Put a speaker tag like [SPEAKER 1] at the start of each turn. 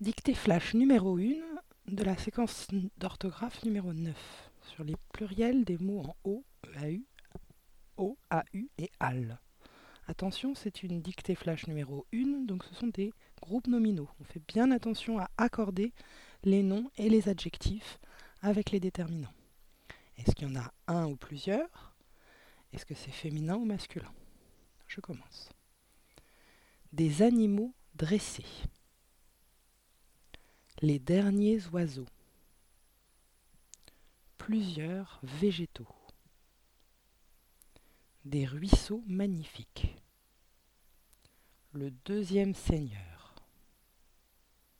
[SPEAKER 1] Dictée flash numéro 1 de la séquence d'orthographe numéro 9 sur les pluriels des mots en O, EAU, O, AU et AL. Attention, c'est une dictée flash numéro 1, donc ce sont des groupes nominaux. On fait bien attention à accorder les noms et les adjectifs avec les déterminants. Est-ce qu'il y en a un ou plusieurs? Est-ce que c'est féminin ou masculin? Je commence. Des animaux dressés les derniers oiseaux, plusieurs végétaux, des ruisseaux magnifiques, le deuxième seigneur,